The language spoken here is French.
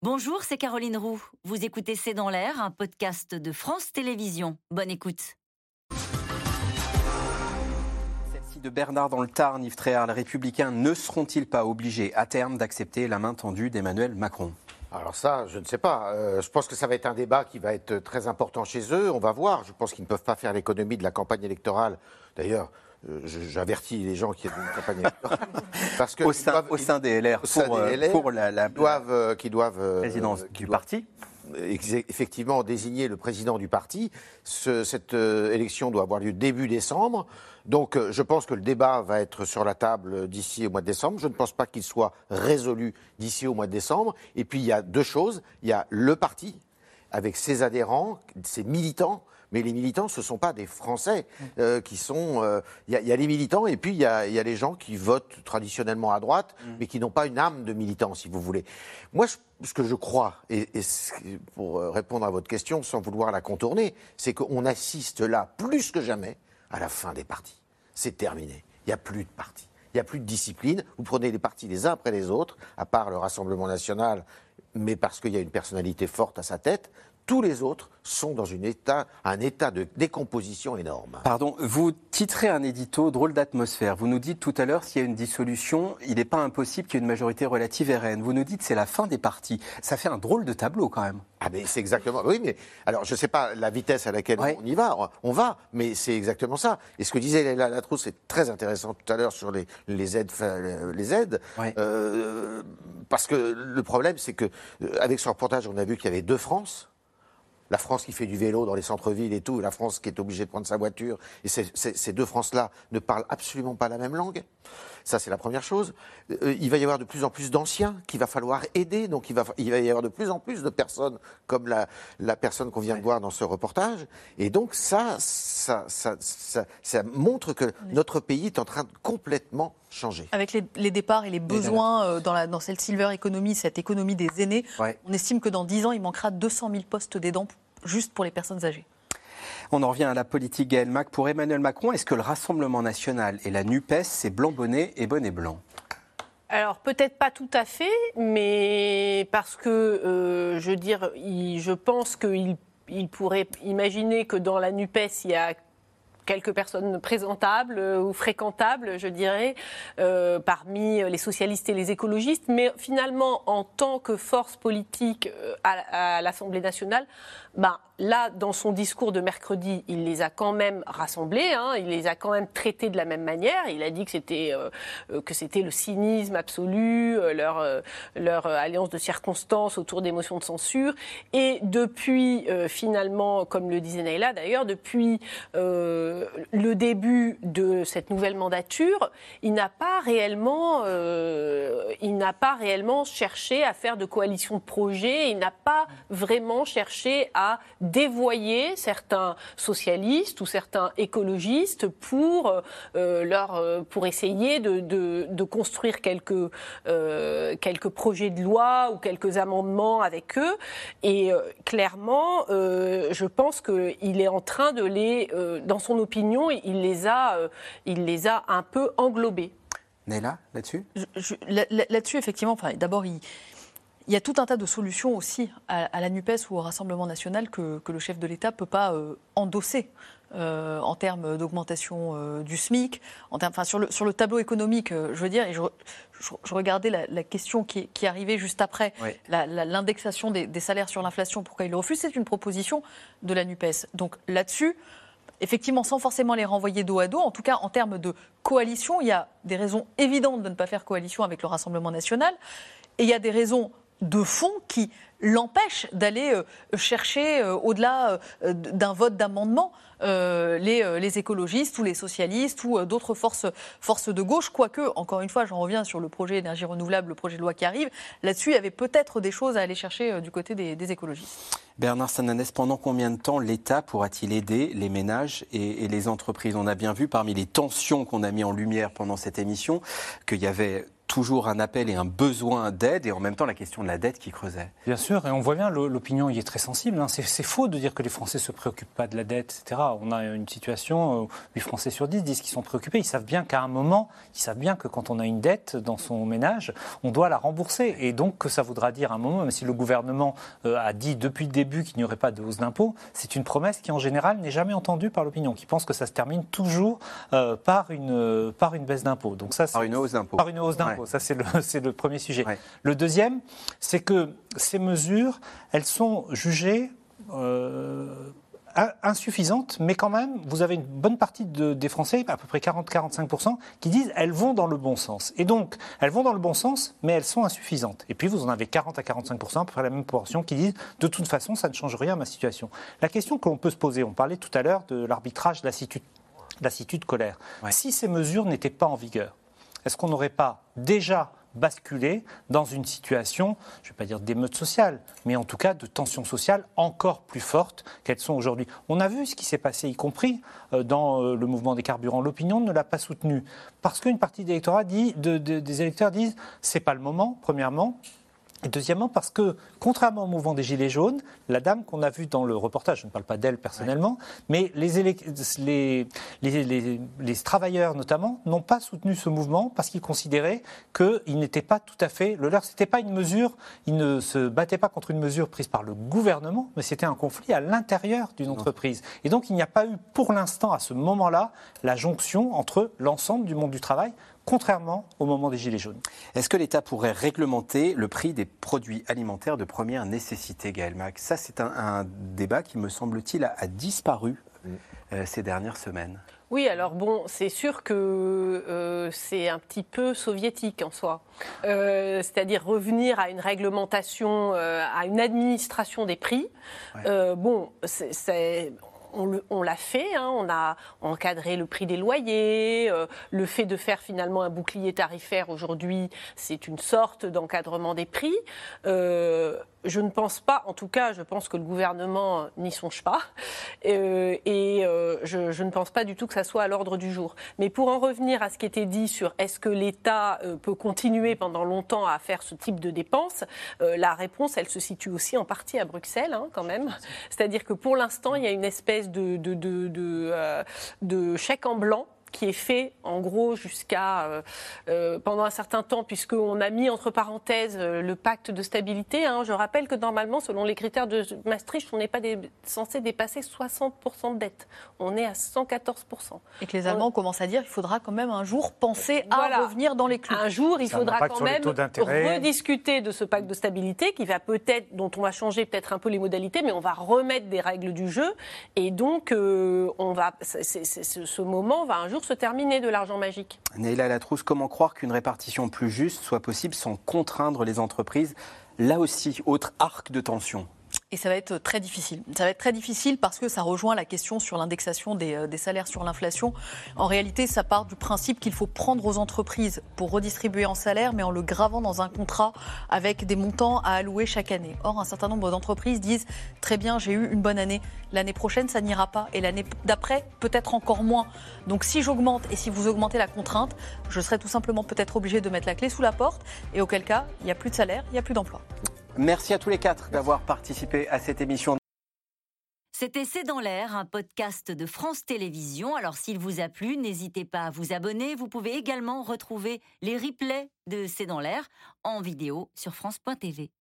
Bonjour, c'est Caroline Roux. Vous écoutez C'est dans l'air, un podcast de France Télévisions. Bonne écoute. Celle-ci de Bernard dans le Tarn, Yves Tréhard, les Républicains ne seront-ils pas obligés à terme d'accepter la main tendue d'Emmanuel Macron? Alors ça, je ne sais pas. Euh, je pense que ça va être un débat qui va être très important chez eux. On va voir. Je pense qu'ils ne peuvent pas faire l'économie de la campagne électorale. D'ailleurs, j'avertis les gens qui ont une campagne électorale. Parce que au, sein, au sein des LR, pour, euh, pour la, la, qui doivent, qui doivent présidence du parti effectivement désigner le président du parti. Ce, cette euh, élection doit avoir lieu début décembre. Donc euh, je pense que le débat va être sur la table d'ici au mois de décembre. Je ne pense pas qu'il soit résolu d'ici au mois de décembre. Et puis il y a deux choses. Il y a le parti avec ses adhérents, ses militants mais les militants, ce ne sont pas des Français euh, qui sont. Euh, il y, a les militants et puis il y, a, les gens qui votent traditionnellement à droite, mm. mais qui n'ont pas une âme de militant, si vous voulez. Moi, ce que je crois, et, pour euh, répondre à votre question sans vouloir la contourner, c'est qu'on assiste là, plus que jamais, à la fin des partis. C'est terminé. Il n'y a plus de partis. Il n'y a plus de discipline. Vous prenez les partis les uns après les autres, à part le Rassemblement national, mais parce qu'il y a une personnalité forte à sa tête tous les autres sont dans une état, un état de décomposition énorme. Pardon, vous titrez un édito drôle d'atmosphère. Vous nous dites tout à l'heure, s'il y a une dissolution, il n'est pas impossible qu'il y ait une majorité relative RN. Vous nous dites c'est la fin des partis. Ça fait un drôle de tableau quand même. Ah mais c'est exactement. Oui, mais alors je ne sais pas la vitesse à laquelle on y va. On va, mais c'est exactement ça. Et ce que disait Léla Latrousse, c'est très intéressant tout à l'heure sur les, les aides, les aides, euh, parce que le problème, c'est que euh, avec ce reportage, on a vu qu'il y avait deux France la France qui fait du vélo dans les centres-villes et tout, la France qui est obligée de prendre sa voiture. Et ces deux France-là ne parlent absolument pas la même langue. Ça, c'est la première chose. Euh, il va y avoir de plus en plus d'anciens qu'il va falloir aider. Donc, il va, il va y avoir de plus en plus de personnes comme la, la personne qu'on vient de voir dans ce reportage. Et donc, ça, ça, ça, ça, montre que notre pays est en train de complètement changer. Avec les, départs et les besoins euh, dans, la, dans cette silver economy, cette économie des aînés, on estime que dans 10 ans, il manquera 200 000 postes d'aidants juste pour les personnes âgées. On en revient à la politique Gaël Mac. Pour Emmanuel Macron, est-ce que le Rassemblement national et la NUPES, c'est blanc bonnet et bonnet blanc? Alors peut-être pas tout à fait, mais parce que euh, je veux dire, je pense qu'il il pourrait imaginer que dans la NUPES, il y a quelques personnes présentables euh, ou fréquentables, je dirais, euh, parmi les socialistes et les écologistes. Mais finalement, en tant que force politique à, à l'Assemblée nationale, ben, là, dans son discours de mercredi, il les a quand même rassemblés, hein, il les a quand même traités de la même manière. Il a dit que c'était euh, euh, que c'était le cynisme absolu, euh, leur leur alliance de circonstances autour des motions de censure. Et depuis, finalement, comme le disait Naïla d'ailleurs, depuis le début de cette nouvelle mandature, il n'a pas réellement, il n'a pas réellement cherché à faire de coalition de projets. Il n'a pas vraiment cherché à dévoyer certains socialistes ou certains écologistes pour, euh, leur, euh, pour essayer de, de, construire quelques, euh, quelques projets de loi ou quelques amendements avec eux. Et clairement, je pense qu'il est en train de les, dans son opinion, il les a, il les a un peu englobés. Néla, là-dessus? Là-dessus, effectivement, enfin, d'abord, il il y a tout un tas de solutions aussi à, la NUPES ou au Rassemblement national que, le chef de l'État ne peut pas euh, endosser. Euh, en termes d'augmentation euh, du SMIC, en enfin, sur, le, sur le tableau économique, je veux dire, et je, regardais la, question qui, qui, arrivait juste après, l'indexation des, des, salaires sur l'inflation, pourquoi il le refuse, c'est une proposition de la NUPES. Donc là-dessus, effectivement, sans forcément les renvoyer dos à dos, en tout cas en termes de coalition, il y a des raisons évidentes de ne pas faire coalition avec le Rassemblement national, et il y a des raisons de fond qui l'empêche d'aller euh, chercher, euh, au-delà euh, d'un vote d'amendement, les, écologistes ou les socialistes ou d'autres forces, de gauche. Quoique, encore une fois, j'en reviens sur le projet énergie renouvelable, le projet de loi qui arrive. Là-dessus, il y avait peut-être des choses à aller chercher du côté des, écologistes. Bernard Sananès, pendant combien de temps l'État pourra-t-il aider les ménages et, et les entreprises? On a bien vu parmi les tensions qu'on a mis en lumière pendant cette émission qu'il y avait toujours un appel et un besoin d'aide, et en même temps la question de la dette qui creusait. Bien sûr, et on voit bien, l'opinion y est très sensible. Hein. C'est faux de dire que les Français ne se préoccupent pas de la dette, etc. On a une situation où 8 Français sur 10 disent qu'ils sont préoccupés. Ils savent bien qu'à un moment, ils savent bien que quand on a une dette dans son ménage, on doit la rembourser. Et donc, que ça voudra dire à un moment, même si le gouvernement euh, a dit depuis le début qu'il n'y aurait pas de hausse d'impôts, c'est une promesse qui, en général, n'est jamais entendue par l'opinion, qui pense que ça se termine toujours euh, par, une, par une baisse d'impôts. Donc ça, par une hausse d'impôts. Par une hausse d'impôts. Ça, c'est le, le premier sujet. Le deuxième, c'est que ces mesures, elles sont jugées euh, insuffisantes, mais quand même, vous avez une bonne partie des Français, à peu près 40-45%, qui disent elles vont dans le bon sens. Et donc, elles vont dans le bon sens, mais elles sont insuffisantes. Et puis, vous en avez 40 à 45%, à peu près la même proportion, qui disent de toute façon, ça ne change rien à ma situation. La question que l'on peut se poser, on parlait tout à l'heure de l'arbitrage de lassitude colère. Si ces mesures n'étaient pas en vigueur, est-ce qu'on n'aurait pas déjà basculer dans une situation, je ne vais pas dire d'émeute sociale, mais en tout cas de tension sociale encore plus fortes qu'elles sont aujourd'hui? On a vu ce qui s'est passé, y compris euh, dans euh, le mouvement des carburants. L'opinion ne l'a pas soutenu parce qu'une partie des électeurs dit, des électeurs disent c'est pas le moment, premièrement. Et deuxièmement, parce que, contrairement au mouvement des Gilets jaunes, la dame qu'on a vue dans le reportage, je ne parle pas d'elle personnellement, mais les, les, les, les, travailleurs notamment n'ont pas soutenu ce mouvement parce qu'ils considéraient qu'il n'était pas tout à fait le leur. Ce n'était pas une mesure, ils ne se battaient pas contre une mesure prise par le gouvernement, mais c'était un conflit à l'intérieur d'une entreprise. Et donc il n'y a pas eu pour l'instant, à ce moment-là, la jonction entre l'ensemble du monde du travail contrairement au moment des Gilets jaunes. Est-ce que l'État pourrait réglementer le prix des produits alimentaires de première nécessité, Gaël Mac Ça, c'est un, débat qui, me semble-t-il, a, disparu euh, ces dernières semaines. Oui, alors bon, c'est sûr que euh, c'est un petit peu soviétique en soi. Euh, c'est-à-dire revenir à une réglementation, à une administration des prix. bon, c'est on l'a fait, hein. on a encadré le prix des loyers, euh, le fait de faire finalement un bouclier tarifaire aujourd'hui, c'est une sorte d'encadrement des prix. Euh, je ne pense pas, en tout cas, je pense que le gouvernement n'y songe pas, euh, et je, ne pense pas du tout que ça soit à l'ordre du jour. Mais pour en revenir à ce qui était dit sur est-ce que l'État peut continuer pendant longtemps à faire ce type de dépenses, la réponse, elle se situe aussi en partie à Bruxelles, hein, quand même. C'est-à-dire que pour l'instant, il y a une espèce euh, de chèque en blanc qui est fait en gros jusqu'à euh, euh, pendant un certain temps, puisqu'on a mis entre parenthèses euh, le pacte de stabilité. Hein. Je rappelle que normalement, selon les critères de Maastricht, on n'est pas censé dépasser 60% de dette. On est à 114%. Et que les Allemands commencent à dire qu'il faudra quand même un jour penser à revenir dans les clous. Un jour, il faudra quand même rediscuter de ce pacte de stabilité qui va peut-être, dont on va changer peut-être un peu les modalités, mais on va remettre des règles du jeu. Et donc, on va, ce moment va un jour se terminer de l'argent magique. Neila Latrousse, comment croire qu'une répartition plus juste soit possible sans contraindre les entreprises? Là aussi, autre arc de tension. Et ça va être très difficile. Ça va être très difficile parce que ça rejoint la question sur l'indexation des, euh, salaires sur l'inflation. En réalité, ça part du principe qu'il faut prendre aux entreprises pour redistribuer en salaire, mais en le gravant dans un contrat avec des montants à allouer chaque année. Or, un certain nombre d'entreprises disent très bien, j'ai eu une bonne année. L'année prochaine, ça n'ira pas. Et l'année d'après, peut-être encore moins. Donc, si j'augmente et si vous augmentez la contrainte, je serai tout simplement peut-être obligé de mettre la clé sous la porte. Et auquel cas, il n'y a plus de salaire, il n'y a plus d'emploi. Merci à tous les quatre d'avoir participé à cette émission. C'était C'est dans l'air, un podcast de France Télévisions. Alors s'il vous a plu, n'hésitez pas à vous abonner. Vous pouvez également retrouver les replays de C'est dans l'air en vidéo sur France.tv.